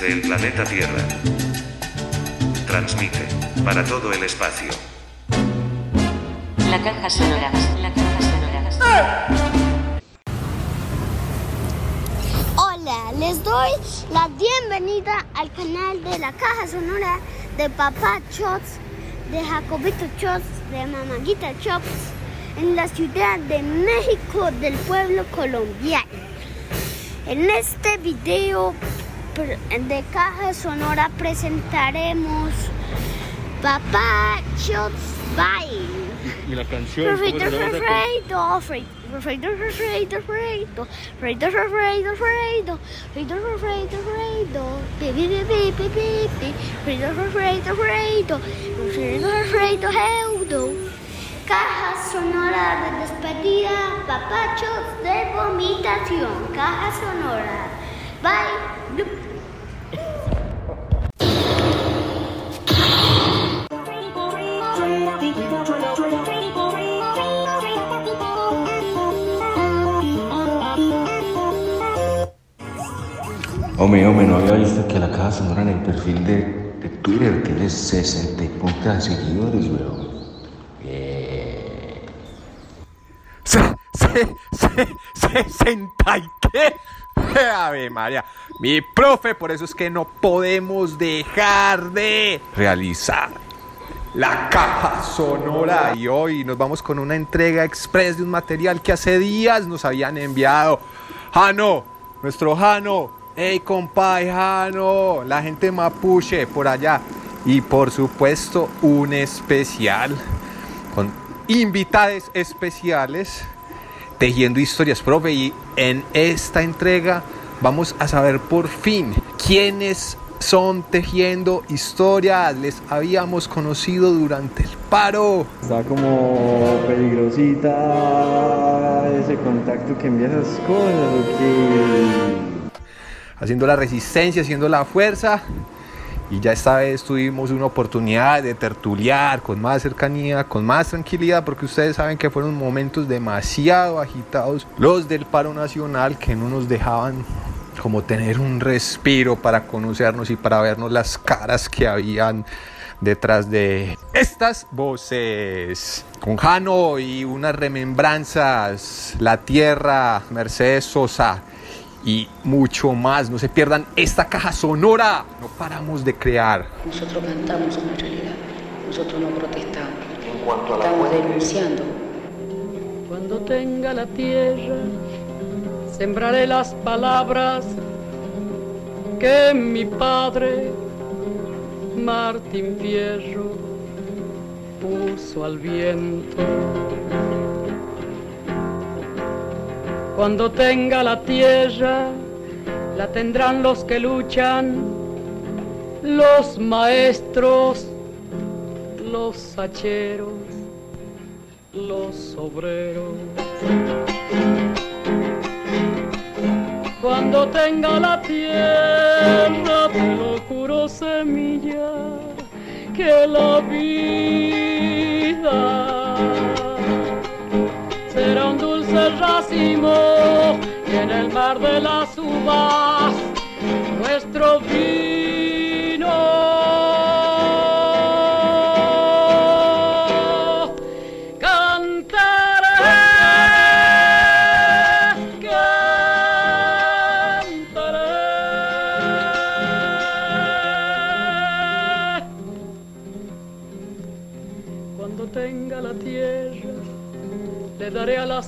desde el planeta Tierra. Transmite para todo el espacio. La caja sonora. La caja sonora. Hola, les doy la bienvenida al canal de la caja sonora de Papá Chops, de Jacobito Chops, de Mamanguita Chops, en la ciudad de México del pueblo colombiano. En este video de caja sonora presentaremos Papá Chops Bye. Y la canción. ¿cómo se Refrito, llama esa refrito, refrito, refrito, refrito, refrito, refrito, refrito, refrito, refrito, refrito, pi, pi, pi, pi, pi, pi, pi, refrito, refrito, refrito, refrito, refrito, feudo. Caja sonora de despedida, papachos de vomitación, caja sonora. Bye. Hombre, hombre, no había visto que la caja sonora en el perfil de, de Twitter tiene 60 y de seguidores, weón. Bien. Se, se, se, qué. Ave María, mi profe, por eso es que no podemos dejar de realizar la caja sonora. Y hoy nos vamos con una entrega express de un material que hace días nos habían enviado. Jano, nuestro Jano, hey compay Jano, la gente mapuche por allá. Y por supuesto, un especial con invitados especiales tejiendo historias, profe. Y en esta entrega vamos a saber por fin quiénes son tejiendo historias. Les habíamos conocido durante el paro. Está como peligrosita ese contacto que envía esas cosas, haciendo la resistencia, haciendo la fuerza. Y ya esta vez tuvimos una oportunidad de tertuliar con más cercanía, con más tranquilidad, porque ustedes saben que fueron momentos demasiado agitados, los del paro nacional, que no nos dejaban como tener un respiro para conocernos y para vernos las caras que habían detrás de estas voces. Con Jano y unas remembranzas, La Tierra, Mercedes Sosa y mucho más. No se pierdan esta caja sonora. No paramos de crear. Nosotros cantamos una realidad. Nosotros no protestamos. Estamos denunciando. Cuando tenga la tierra, sembraré las palabras que mi padre, Martín Fierro, puso al viento. Cuando tenga la tierra, la tendrán los que luchan, los maestros, los hacheros, los obreros. Cuando tenga la tierra, te lo juro semilla, que la vida dulce racimo y en el mar de las uvas nuestro vino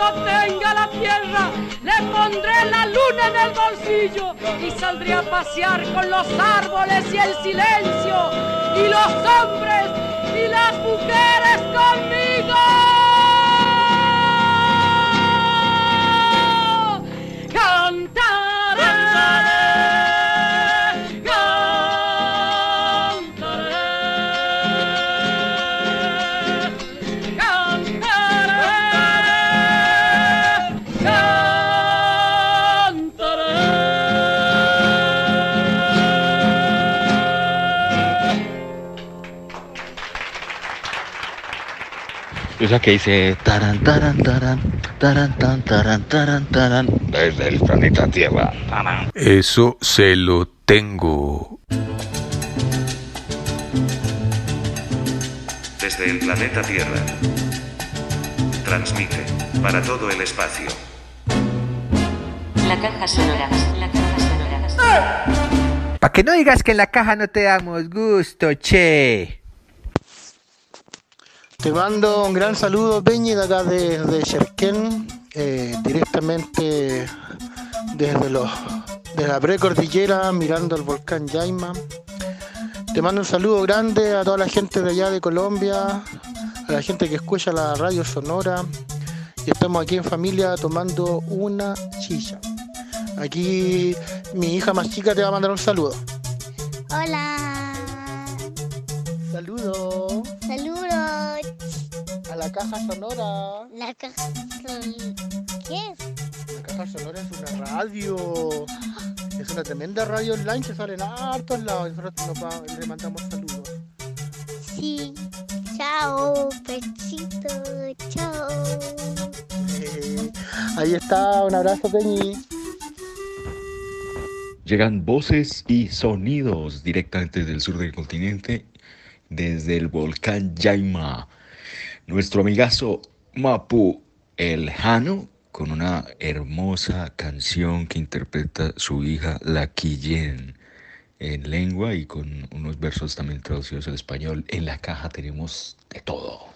cuando tenga la tierra le pondré la luna en el bolsillo y saldré a pasear con los árboles y el silencio y los hombres y las mujeres conmigo. Esa que dice taran taran taran taran tan taran taran taran desde el planeta Tierra. Taran. Eso se lo tengo. Desde el planeta Tierra. Transmite para todo el espacio. La caja sonora. La caja sonora. Pa' que no digas que en la caja no te damos gusto, che. Te mando un gran saludo, Peñi, de acá desde Cherquén, eh, directamente desde, los, de la precordillera, mirando el volcán Yaima. Te mando un saludo grande a toda la gente de allá de Colombia, a la gente que escucha la radio sonora. Y estamos aquí en familia tomando una chicha. Aquí mi hija más chica te va a mandar un saludo. Hola. Caja sonora. La caja son... ¿Qué es? La caja sonora es una radio. Es una tremenda radio online que sale en hartos lados. Y nosotros nos va- le mandamos saludos. Sí. Chao, pechito. Chao. Eh, ahí está, un abrazo, Peñi. Llegan voces y sonidos directamente del sur del continente, desde el volcán Yaima. Nuestro amigazo Mapu El Jano, con una hermosa canción que interpreta su hija La Quillén en lengua y con unos versos también traducidos al español. En la caja tenemos de todo.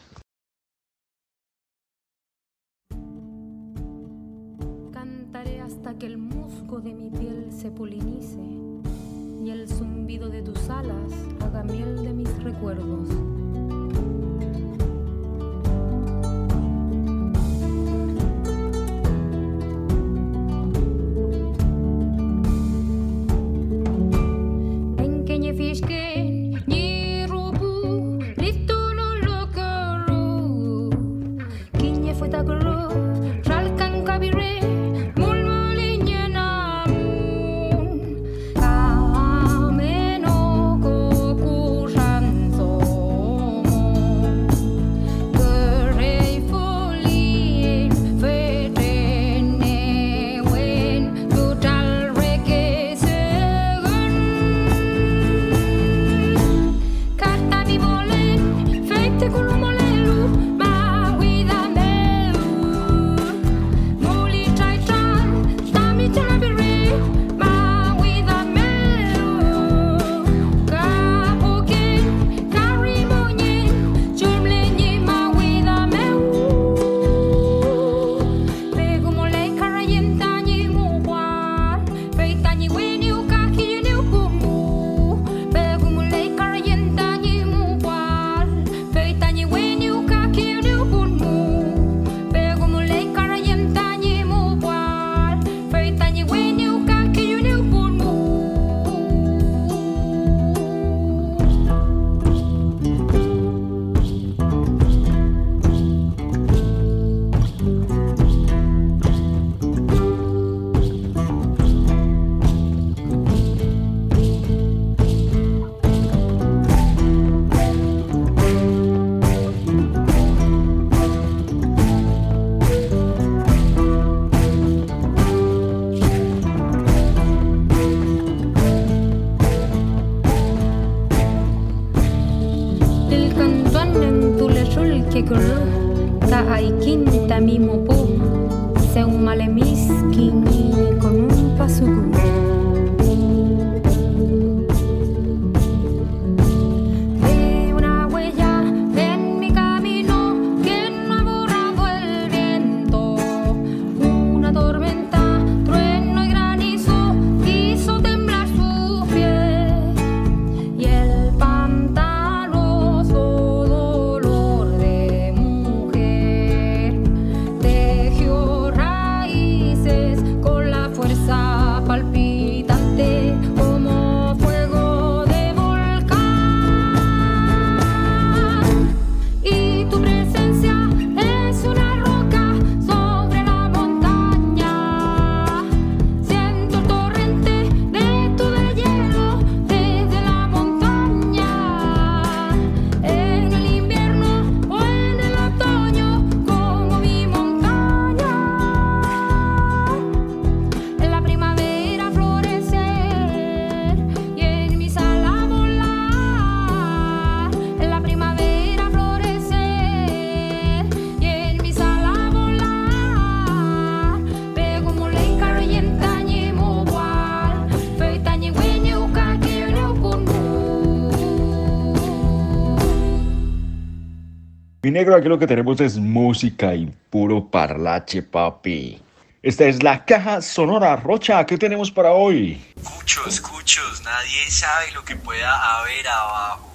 Negro, aquí lo que tenemos es música y puro parlache, papi. Esta es la caja sonora Rocha. ¿Qué tenemos para hoy? Muchos, muchos. Nadie sabe lo que pueda haber abajo.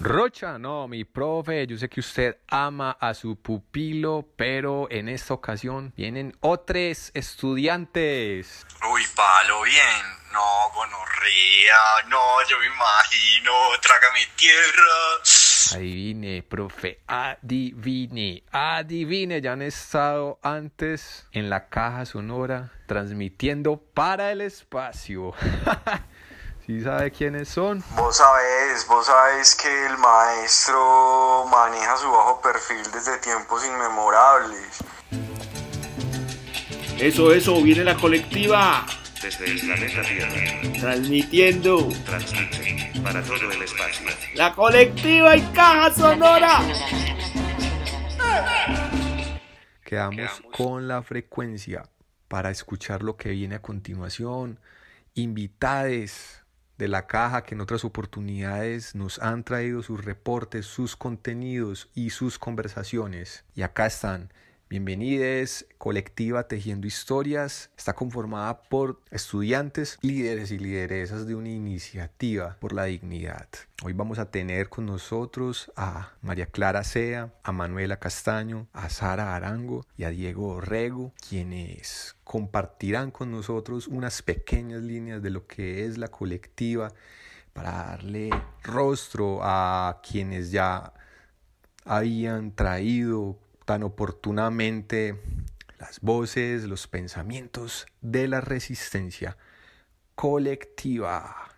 Rocha, no, mi profe, yo sé que usted ama a su pupilo, pero en esta ocasión vienen otros estudiantes. Uy, palo, bien. No, gonorrea, no, yo me imagino, trágame tierra. Adivine, profe, adivine, adivine, ya han estado antes en la caja sonora transmitiendo para el espacio. ¿Sí sabe quiénes son? Vos sabés, vos sabés que el maestro maneja su bajo perfil desde tiempos inmemorables. Eso, eso, viene la colectiva desde el planeta Tierra. Transmitiendo. Transmite para todo el espacio. La colectiva y caja sonora. Quedamos con la frecuencia para escuchar lo que viene a continuación. Invitades de la caja que en otras oportunidades nos han traído sus reportes, sus contenidos y sus conversaciones. Y acá están Bienvenidos, colectiva Tejiendo Historias. Está conformada por estudiantes, líderes y lideresas de una iniciativa por la dignidad. Hoy vamos a tener con nosotros a María Clara Sea, a Manuela Castaño, a Sara Arango y a Diego Orrego, quienes compartirán con nosotros unas pequeñas líneas de lo que es la colectiva para darle rostro a quienes ya habían traído tan oportunamente las voces, los pensamientos de la resistencia colectiva.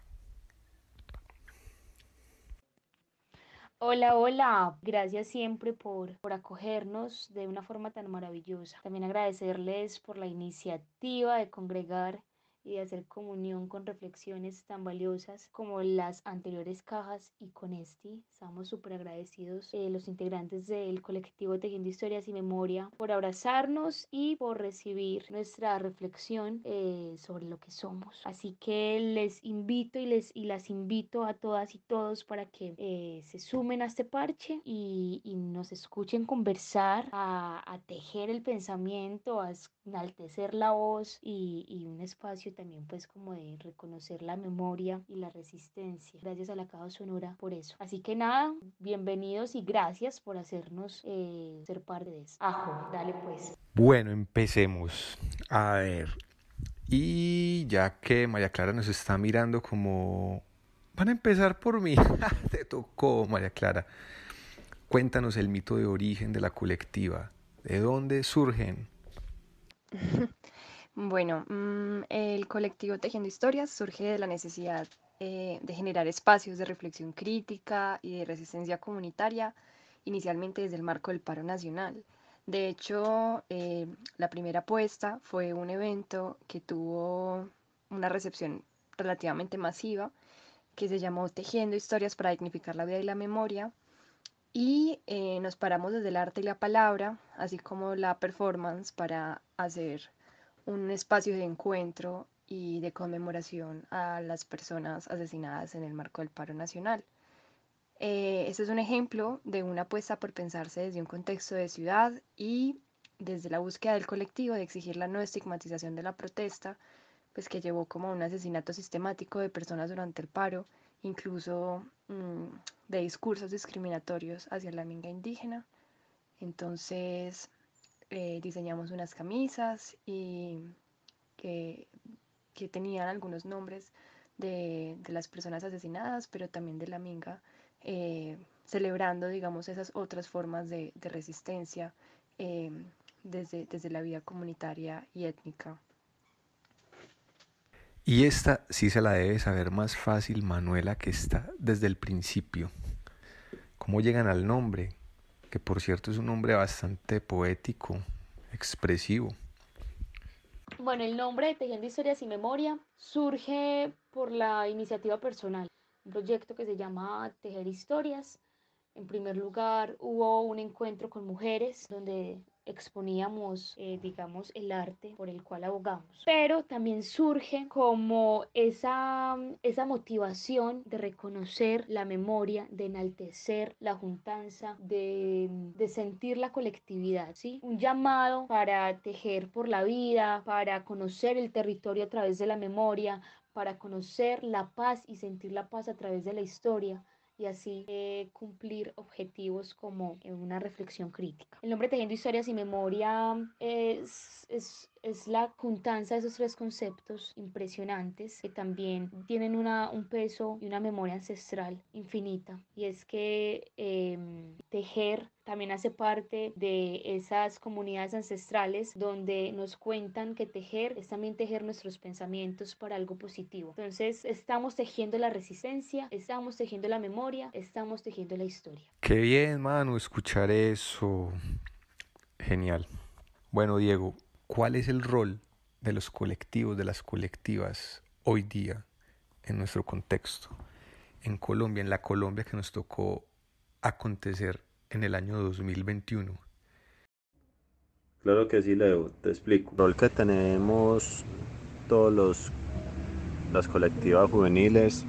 Hola, hola. Gracias siempre por, por acogernos de una forma tan maravillosa. También agradecerles por la iniciativa de congregar y de hacer comunión con reflexiones tan valiosas como las anteriores cajas y con este. Estamos súper agradecidos eh, los integrantes del colectivo Tejiendo Historias y Memoria por abrazarnos y por recibir nuestra reflexión eh, sobre lo que somos. Así que les invito y, les, y las invito a todas y todos para que eh, se sumen a este parche y, y nos escuchen conversar, a, a, tejer el pensamiento, a enaltecer la voz y, y un espacio también pues como de reconocer la memoria y la resistencia. Gracias a la Caja Sonora por eso. Así que nada, bienvenidos y gracias por hacernos eh, ser parte de eso. Ajo, dale pues. Bueno, empecemos. A ver. Y ya que María Clara nos está mirando como... Van a empezar por mí. Te tocó, María Clara. Cuéntanos el mito de origen de la colectiva. ¿De dónde surgen? Bueno, mm, el colectivo Tejiendo Historias surge de la necesidad eh, de generar espacios de reflexión crítica y de resistencia comunitaria, inicialmente desde el marco del paro nacional. De hecho, eh, la primera apuesta fue un evento que tuvo una recepción relativamente masiva, que se llamó Tejiendo Historias para dignificar la vida y la memoria, Y eh, nos paramos desde el arte y la palabra, así como la performance, para hacer un espacio de encuentro y de conmemoración a las personas asesinadas en el marco del paro nacional. Eh, este es un ejemplo de una apuesta por pensarse desde un contexto de ciudad y desde la búsqueda del colectivo de exigir la no estigmatización de la protesta, pues que llevó como a un asesinato sistemático de personas durante el paro, incluso mm, de discursos discriminatorios hacia la minga indígena. Entonces eh, diseñamos unas camisas y que, que tenían algunos nombres de, de, las personas asesinadas, pero también de la minga, eh, celebrando, digamos, esas otras formas de, de resistencia eh, desde, desde la vida comunitaria y étnica. Y esta sí se la debe saber más fácil Manuela que está desde el principio. ¿Cómo llegan al nombre? Que por cierto es un nombre bastante poético, expresivo. Bueno, el nombre de Tejiendo Historias y Memoria surge por la iniciativa personal, un proyecto que se llama Tejer Historias. En primer lugar, hubo un encuentro con mujeres donde exponíamos, eh, digamos, el arte por el cual abogamos. Pero también surge como esa, esa motivación de reconocer la memoria, de enaltecer la juntanza, de, de sentir la colectividad, ¿sí? Un llamado para tejer por la vida, para conocer el territorio a través de la memoria, para conocer la paz y sentir la paz a través de la historia y así eh, cumplir objetivos como en una reflexión crítica. El nombre Tejiendo Historias y Memoria es, es, es la juntanza de esos tres conceptos impresionantes que también tienen una, un peso y una memoria ancestral infinita. Y es que eh, tejer también hace parte de esas comunidades ancestrales donde nos cuentan que tejer es también tejer nuestros pensamientos para algo positivo. Entonces estamos tejiendo la resistencia, estamos tejiendo la memoria, estamos tejiendo la historia. Qué bien, mano, escuchar eso. Genial. Bueno, Diego, ¿cuál es el rol de los colectivos, de las colectivas hoy día en nuestro contexto? En Colombia, en la Colombia que nos tocó acontecer en el año 2021? Claro que sí, Leo, te explico. El rol que tenemos todos los las colectivas juveniles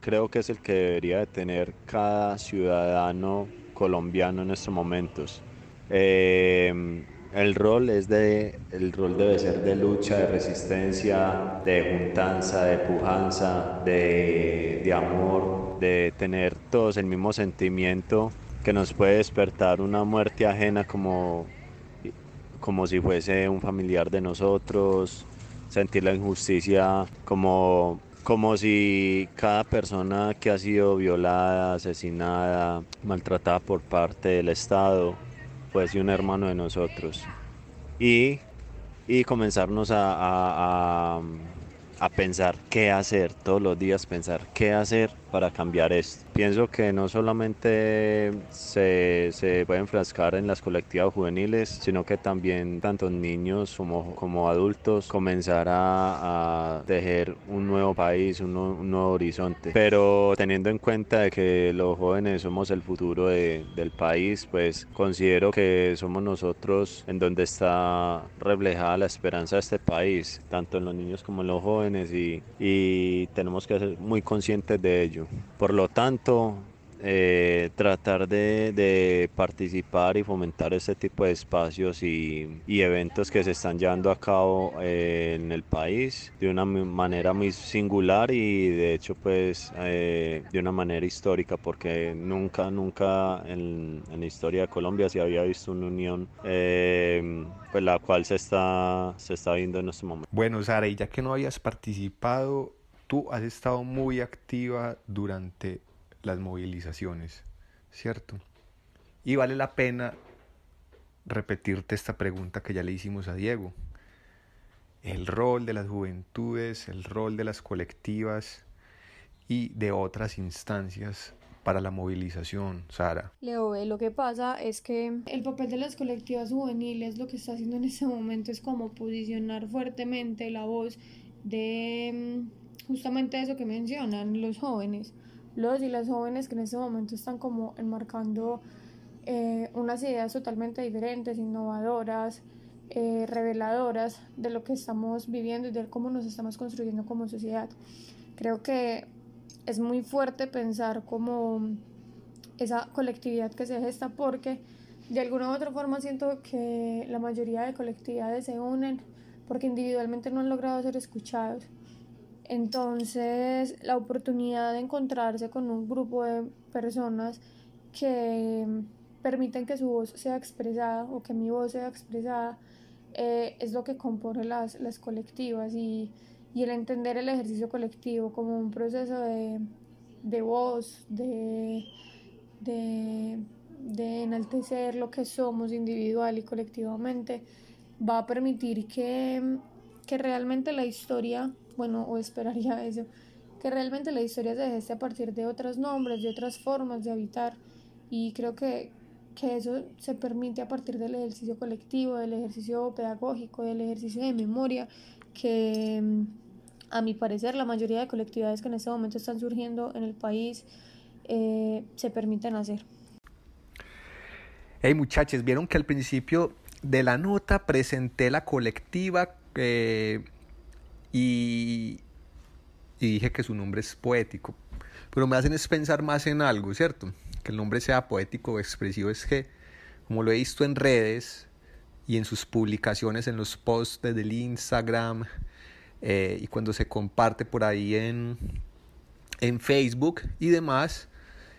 creo que es el que debería de tener cada ciudadano colombiano en estos momentos. Eh, el rol es de el rol debe ser de lucha, de resistencia, de juntanza, de pujanza, de, de amor, de tener todos el mismo sentimiento que nos puede despertar una muerte ajena como, como si fuese un familiar de nosotros, sentir la injusticia como, como si cada persona que ha sido violada, asesinada, maltratada por parte del Estado fuese un hermano de nosotros. Y, y comenzarnos a, a, pensar qué hacer, todos los días pensar qué hacer para cambiar esto. Pienso que no solamente se, se puede enfrascar en las colectivas juveniles, sino que también tanto niños como, como adultos comenzar a, a tejer un nuevo país, un, un, nuevo horizonte. Pero teniendo en cuenta de que los jóvenes somos el futuro de, del país, pues considero que somos nosotros en donde está reflejada la esperanza de este país, tanto en los niños como en los jóvenes y, y tenemos que ser muy conscientes de ello. Por lo tanto, eh, tratar de, participar y fomentar este tipo de espacios y, eventos que se están llevando a cabo eh, en el país de una manera muy singular y de hecho pues eh, de una manera histórica porque nunca, nunca en, en, la historia de Colombia se había visto una unión pues la cual se está, se está viendo en este momento. Bueno Sara, y ya que no habías participado, tú has estado muy activa durante las movilizaciones, ¿cierto? Y vale la pena repetirte esta pregunta que ya le hicimos a Diego. El rol de las juventudes, el rol de las colectivas y de otras instancias para la movilización, Sara. Leo, lo que pasa es que el papel de las colectivas juveniles lo que está haciendo en este momento es como posicionar fuertemente la voz de justamente eso que mencionan los jóvenes los y las jóvenes que en este momento están como enmarcando eh, unas ideas totalmente diferentes, innovadoras, eh, reveladoras de lo que estamos viviendo y de cómo nos estamos construyendo como sociedad. Creo que es muy fuerte pensar como esa colectividad que se gesta porque de alguna u otra forma siento que la mayoría de colectividades se unen porque individualmente no han logrado ser escuchados. Entonces, la oportunidad de encontrarse con un grupo de personas que permiten que su voz sea expresada o que mi voz sea expresada eh, es lo que compone las, las colectivas y, y, el entender el ejercicio colectivo como un proceso de, de voz, de, de, de enaltecer lo que somos individual y colectivamente, va a permitir que, que realmente la historia, bueno, o esperaría eso, que realmente la historia se geste a partir de otros nombres, de otras formas de habitar. Y creo que, que eso se permite a partir del ejercicio colectivo, del ejercicio pedagógico, del ejercicio de memoria, que a mi parecer la mayoría de colectividades que en este momento están surgiendo en el país eh, se permiten hacer. Hey muchachos, vieron que al principio de la nota presenté la colectiva eh, y, y dije que su nombre es poético, pero me hacen es pensar más en algo, ¿cierto? Que el nombre sea poético o expresivo es que, como lo he visto en redes y en sus publicaciones, en los posts del Instagram eh, y cuando se comparte por ahí en, en Facebook y demás,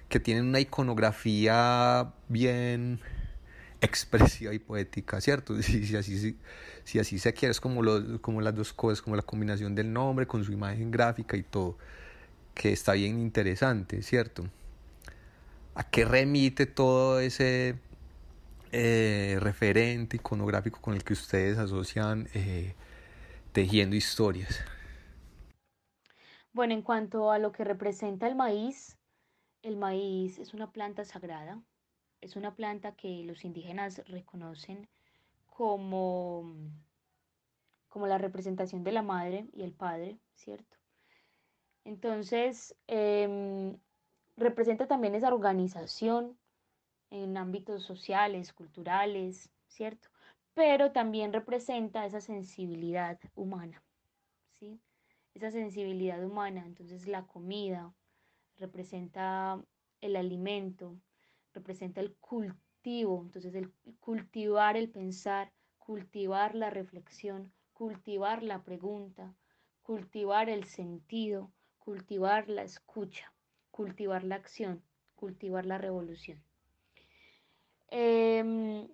que tienen una iconografía bien expresiva y poética, ¿cierto? Si, si, así, si así se quiere, es como, lo, como las dos cosas, como la combinación del nombre con su imagen gráfica y todo, que está bien interesante, ¿cierto? ¿A qué remite todo ese eh, referente iconográfico con el que ustedes asocian eh, tejiendo historias? Bueno, en cuanto a lo que representa el maíz, el maíz es una planta sagrada, es una planta que los indígenas reconocen como, como la representación de la madre y el padre, ¿cierto? Entonces, em, representa también esa organización en ámbitos sociales, culturales, ¿cierto? Pero también representa esa sensibilidad humana, ¿sí? Esa sensibilidad humana, entonces la comida representa el alimento, representa el cultivo, entonces el cultivar el pensar, cultivar la reflexión, cultivar la pregunta, cultivar el sentido, cultivar la escucha, cultivar la acción, cultivar la revolución. Em,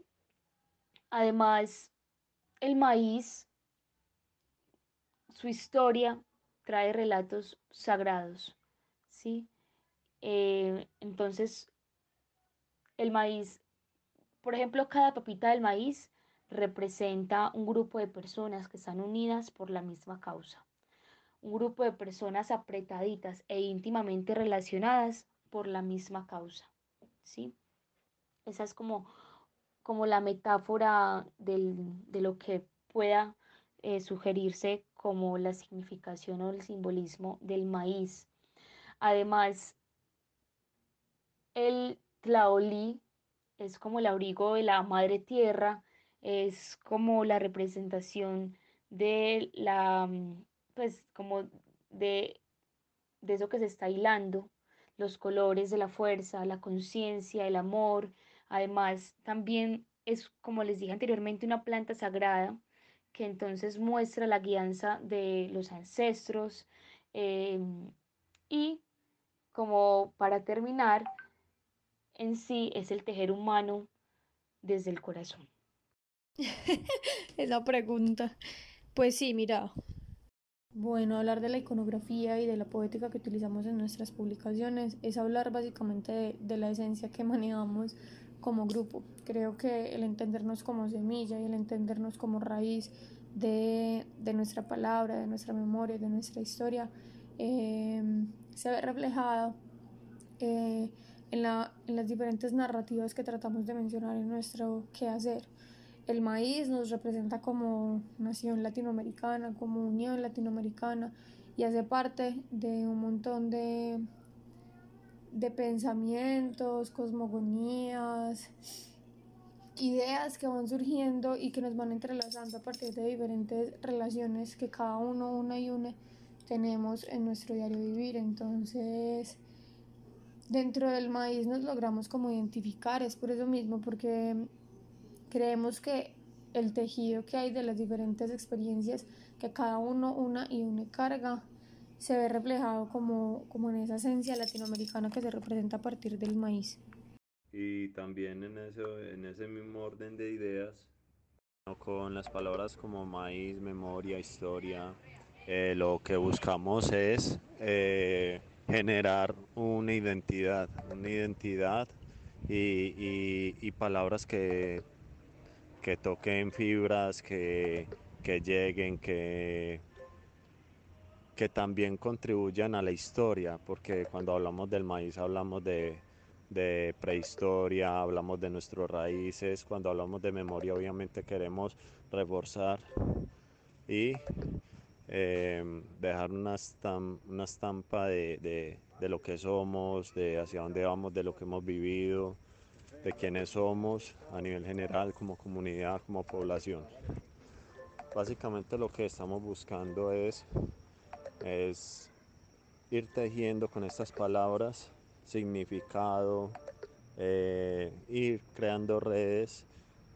además, el maíz, su historia trae relatos sagrados, ¿sí? Eh, entonces, el maíz, por ejemplo, cada papita del maíz representa un grupo de personas que están unidas por la misma causa. Un grupo de personas apretaditas e íntimamente relacionadas por la misma causa. ¿sí? Esa es como, como la metáfora de lo que pueda eh, sugerirse como la significación o el simbolismo del maíz. Además, el Tlaolí es como el abrigo de la madre tierra, es como la representación de la, mm, pues como de, de eso que se está hilando, los colores de la fuerza, la conciencia, el amor. Además, también es, como les dije anteriormente, una planta sagrada que entonces muestra la guianza de los ancestros. Em, y como para terminar, en sí es el tejer humano desde el corazón? Esa pregunta. Pues sí, mira. Bueno, hablar de la iconografía y de la poética que utilizamos en nuestras publicaciones es hablar básicamente de, la esencia que manejamos como grupo. Creo que el entendernos como semilla y el entendernos como raíz de, nuestra palabra, de nuestra memoria, de nuestra historia, eh, se ve reflejada eh, en, las diferentes narrativas que tratamos de mencionar en nuestro quehacer. El maíz nos representa como nación latinoamericana, como unión latinoamericana y hace parte de un montón de, de pensamientos, cosmogonías, ideas que van surgiendo y que nos van entrelazando a partir de diferentes relaciones que cada uno, una y una, tenemos en nuestro diario vivir. Entonces, dentro del maíz nos logramos como identificar, es por eso mismo, porque creemos que el tejido que hay de las diferentes experiencias que cada uno, una y una carga, se ve reflejado como, como en esa esencia latinoamericana que se representa a partir del maíz. Y también en, eso, en ese mismo orden de ideas, con las palabras como maíz, memoria, historia, eh, lo que buscamos es eh, generar una identidad, una identidad y, y, palabras que, que toquen fibras, que, que lleguen, que, que también contribuyan a la historia, porque cuando hablamos del maíz hablamos de, de prehistoria, hablamos de nuestras raíces, cuando hablamos de memoria obviamente queremos reforzar y eh, dejar una, una estampa de, de, de, lo que somos, de hacia dónde vamos, de lo que hemos vivido, de quiénes somos a nivel general, como comunidad, como población. Básicamente lo que estamos buscando es es ir tejiendo con estas palabras significado, eh, ir creando redes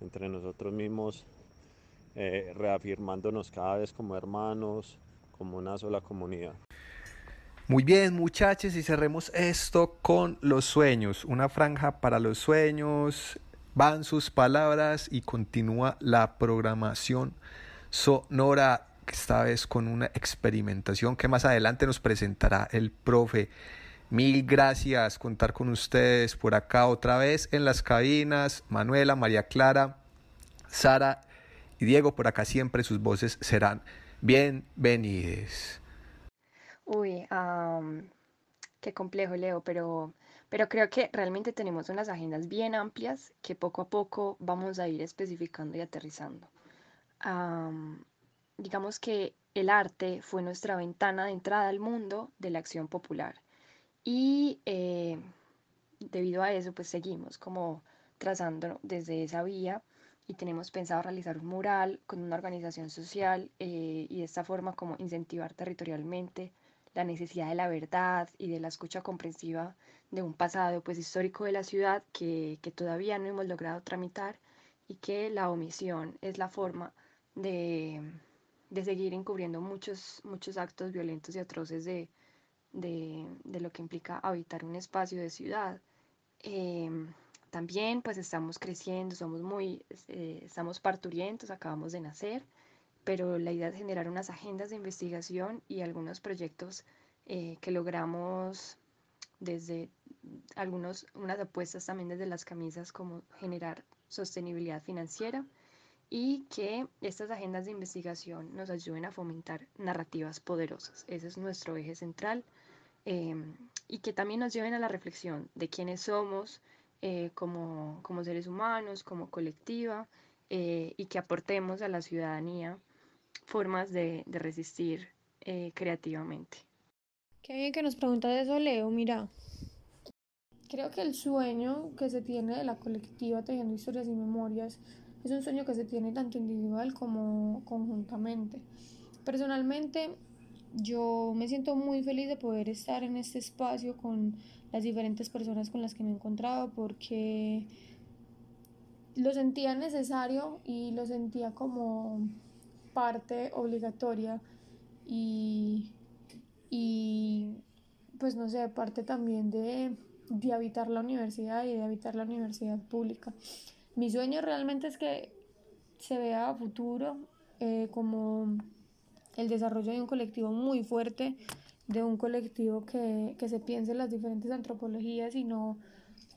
entre nosotros mismos, eh, reafirmándonos cada vez como hermanos, como una sola comunidad. Muy bien, muchachos, y cerremos esto con los sueños. Una franja para los sueños. Van sus palabras y continúa la programación sonora esta vez con una experimentación que más adelante nos presentará el profe. Mil gracias contar con ustedes por acá otra vez en las cabinas. Manuela, María Clara, Sara y Diego, por acá siempre sus voces serán bienvenidas. Uy, qué complejo, Leo, pero, pero creo que realmente tenemos unas agendas bien amplias que poco a poco vamos a ir especificando y aterrizando digamos que el arte fue nuestra ventana de entrada al mundo de la acción popular. Y eh, debido a eso, pues seguimos como trazando desde esa vía y tenemos pensado realizar un mural con una organización social eh, y de esta forma como incentivar territorialmente la necesidad de la verdad y de la escucha comprensiva de un pasado pues histórico de la ciudad que, que todavía no hemos logrado tramitar y que la omisión es la forma de, de seguir encubriendo muchos, muchos actos violentos y atroces de, de, lo que implica habitar un espacio de ciudad. Em, también pues estamos creciendo, somos muy, eh, estamos parturientos, acabamos de nacer, pero la idea es generar unas agendas de investigación y algunos proyectos eh, que logramos desde algunos, unas apuestas también desde las camisas como generar sostenibilidad financiera y que estas agendas de investigación nos ayuden a fomentar narrativas poderosas. Ese es nuestro eje central em, y que también nos lleven a la reflexión de quiénes somos eh, como, como, seres humanos, como colectiva eh, y que aportemos a la ciudadanía formas de, de resistir eh, creativamente. Qué bien que nos preguntas eso, Leo. Mira, creo que el sueño que se tiene de la colectiva tejiendo historias y memorias es un sueño que se tiene tanto individual como conjuntamente. Personalmente, yo me siento muy feliz de poder estar en este espacio con las diferentes personas con las que me he encontrado porque lo sentía necesario y lo sentía como parte obligatoria y, y pues no sé, parte también de, de habitar la universidad y de habitar la universidad pública. Mi sueño realmente es que se vea futuro eh, como el desarrollo de un colectivo muy fuerte, de un colectivo que, se piense en las diferentes antropologías y no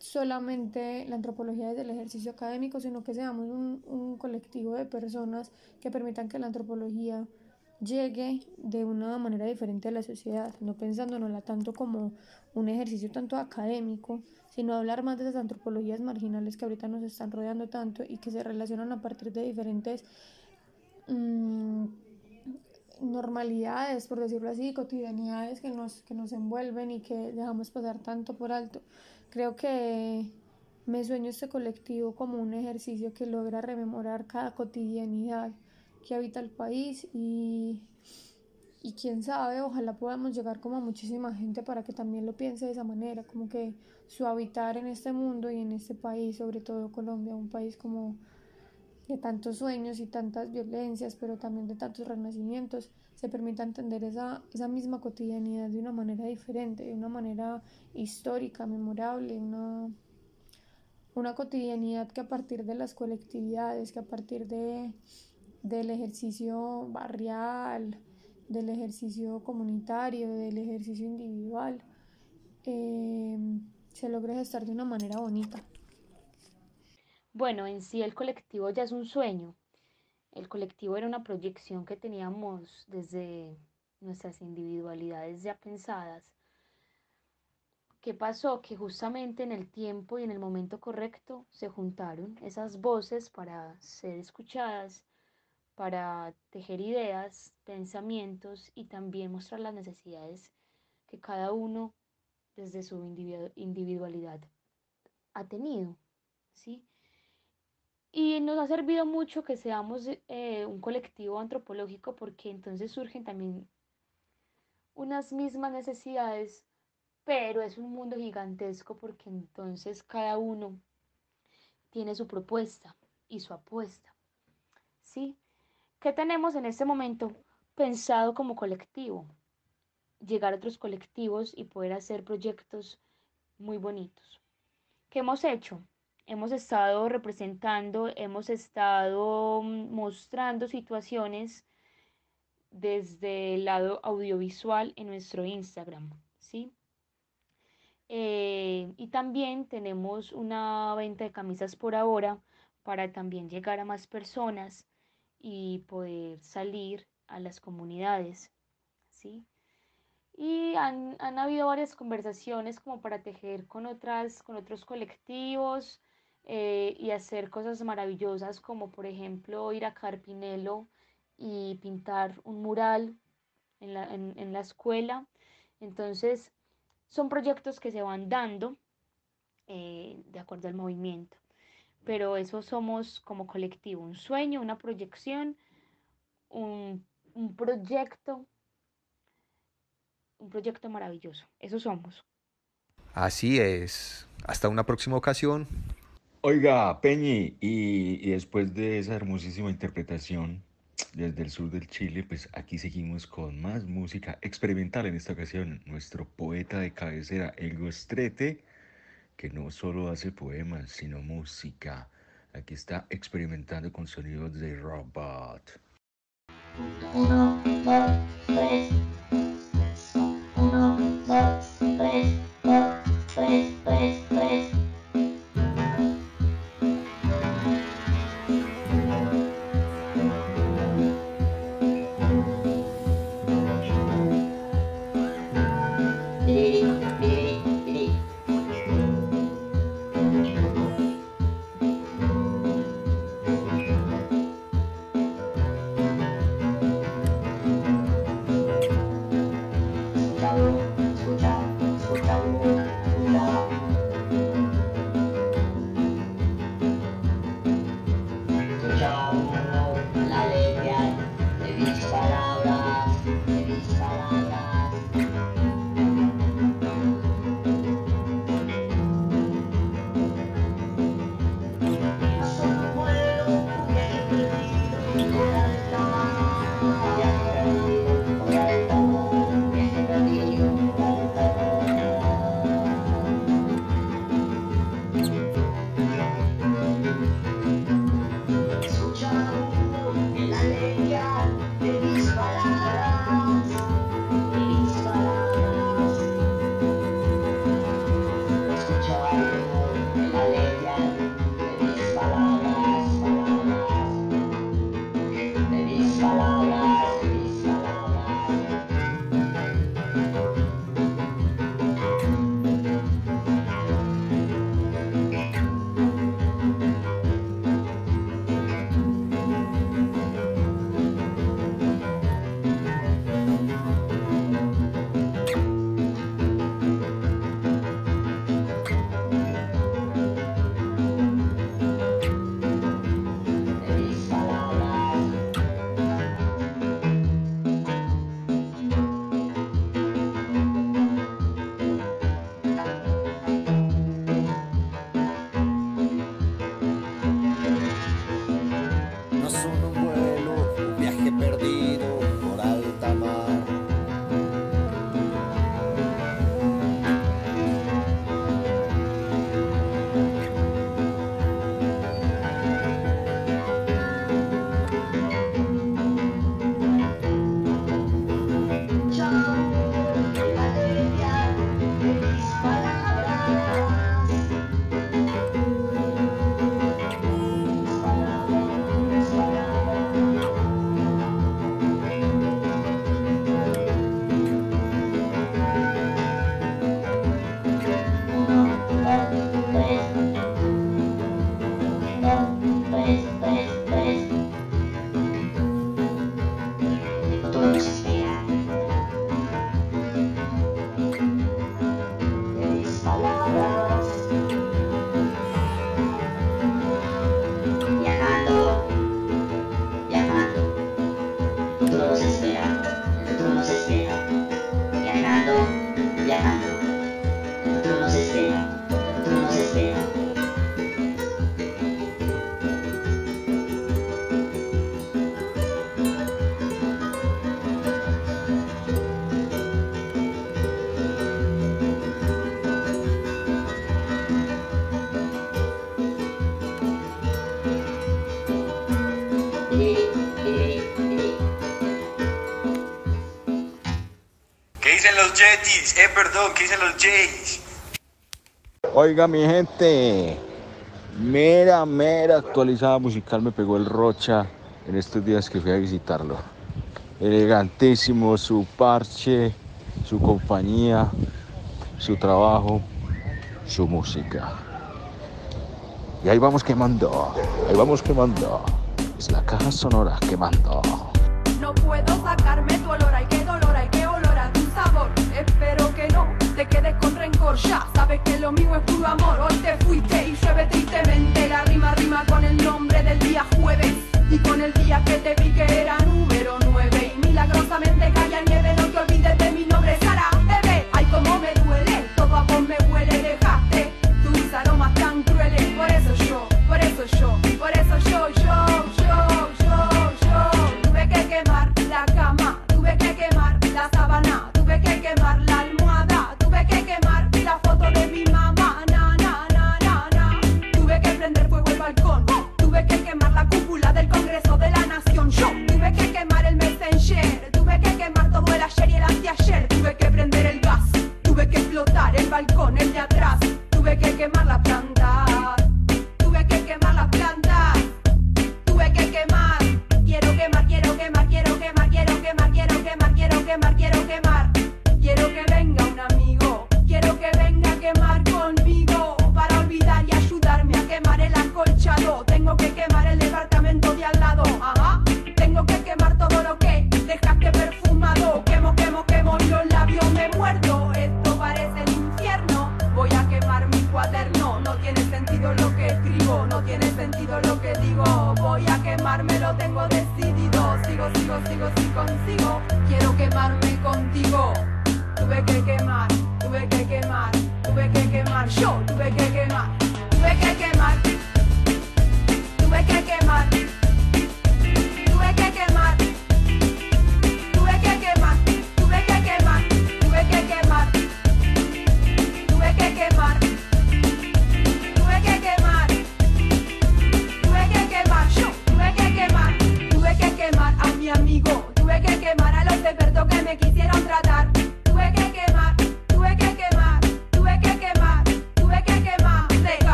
solamente la antropología desde el ejercicio académico, sino que seamos un, un colectivo de personas que permitan que la antropología llegue de una manera diferente a la sociedad, no pensándonosla tanto como un ejercicio tanto académico, sino hablar más de esas antropologías marginales que ahorita nos están rodeando tanto y que se relacionan a partir de diferentes mm, normalidades, por decirlo así, cotidianidades que nos, que nos envuelven y que dejamos pasar tanto por alto. Creo que me sueño este colectivo como un ejercicio que logra rememorar cada cotidianidad que habita el país y, y quién sabe, ojalá podamos llegar como a muchísima gente para que también lo piense de esa manera, como que su habitar en este mundo y en este país, sobre todo Colombia, un país como de tantos sueños y tantas violencias, pero también de tantos renacimientos, se permita entender esa, esa misma cotidianidad de una manera diferente, de una manera histórica, memorable, una, una cotidianidad que a partir de las colectividades, que a partir de, del ejercicio barrial, del ejercicio comunitario, del ejercicio individual, eh, se logre gestar de una manera bonita. Bueno, en sí el colectivo ya es un sueño. El colectivo era una proyección que teníamos desde nuestras individualidades ya pensadas. ¿Qué pasó? Que justamente en el tiempo y en el momento correcto se juntaron esas voces para ser escuchadas, para tejer ideas, pensamientos y también mostrar las necesidades que cada uno desde su individualidad ha tenido, ¿sí? Y nos ha servido mucho que seamos eh, un colectivo antropológico porque entonces surgen también unas mismas necesidades, pero es un mundo gigantesco porque entonces cada uno tiene su propuesta y su apuesta. ¿Sí? ¿Qué tenemos en este momento pensado como colectivo? Llegar a otros colectivos y poder hacer proyectos muy bonitos. ¿Qué hemos hecho? Hemos estado representando, hemos estado mm, mostrando situaciones desde el lado audiovisual en nuestro Instagram, ¿sí? Eh, y también tenemos una venta de camisas por ahora para también llegar a más personas y poder salir a las comunidades, ¿sí? Y han, han habido varias conversaciones como para tejer con, otras, con otros colectivos, eh, y hacer cosas maravillosas como por ejemplo ir a Carpinelo y pintar un mural en la, en, la escuela. Entonces son proyectos que se van dando eh, de acuerdo al movimiento. Pero eso somos como colectivo, un sueño, una proyección, un, un proyecto, un proyecto maravilloso. Eso somos. Así es. Hasta una próxima ocasión. Oiga, Peñi, y, después de esa hermosísima interpretación desde el sur del Chile, pues aquí seguimos con más música experimental en esta ocasión. Nuestro poeta de cabecera, El Gostrete, que no solo hace poemas, sino música. Aquí está experimentando con sonidos de robot. Uno, dos, tres. Uno, dos, tres, tres, tres, tres. los Yetis. Eh, perdón, ¿qué dicen los Jays? Oiga, mi gente. Mera, mera actualizada musical me pegó el Rocha en estos días que fui a visitarlo. Elegantísimo su parche, su compañía, su trabajo, su música. Y ahí vamos quemando, ahí vamos quemando. Es la caja sonora quemando. No puedo sacar te quedes con rencor ya Sabes que lo mío es puro amor. Hoy te fuiste y llueve tristemente. La rima rima con el nombre del día jueves Y con el día que te vi que era número 9 Y milagrosamente cae la nieve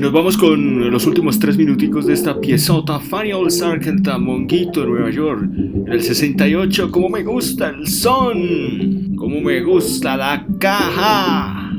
Nos vamos con los últimos tres minuticos de esta piezota Funny Old Sargent a Monguito Nueva York en el 68 como me gusta el son como me gusta la caja.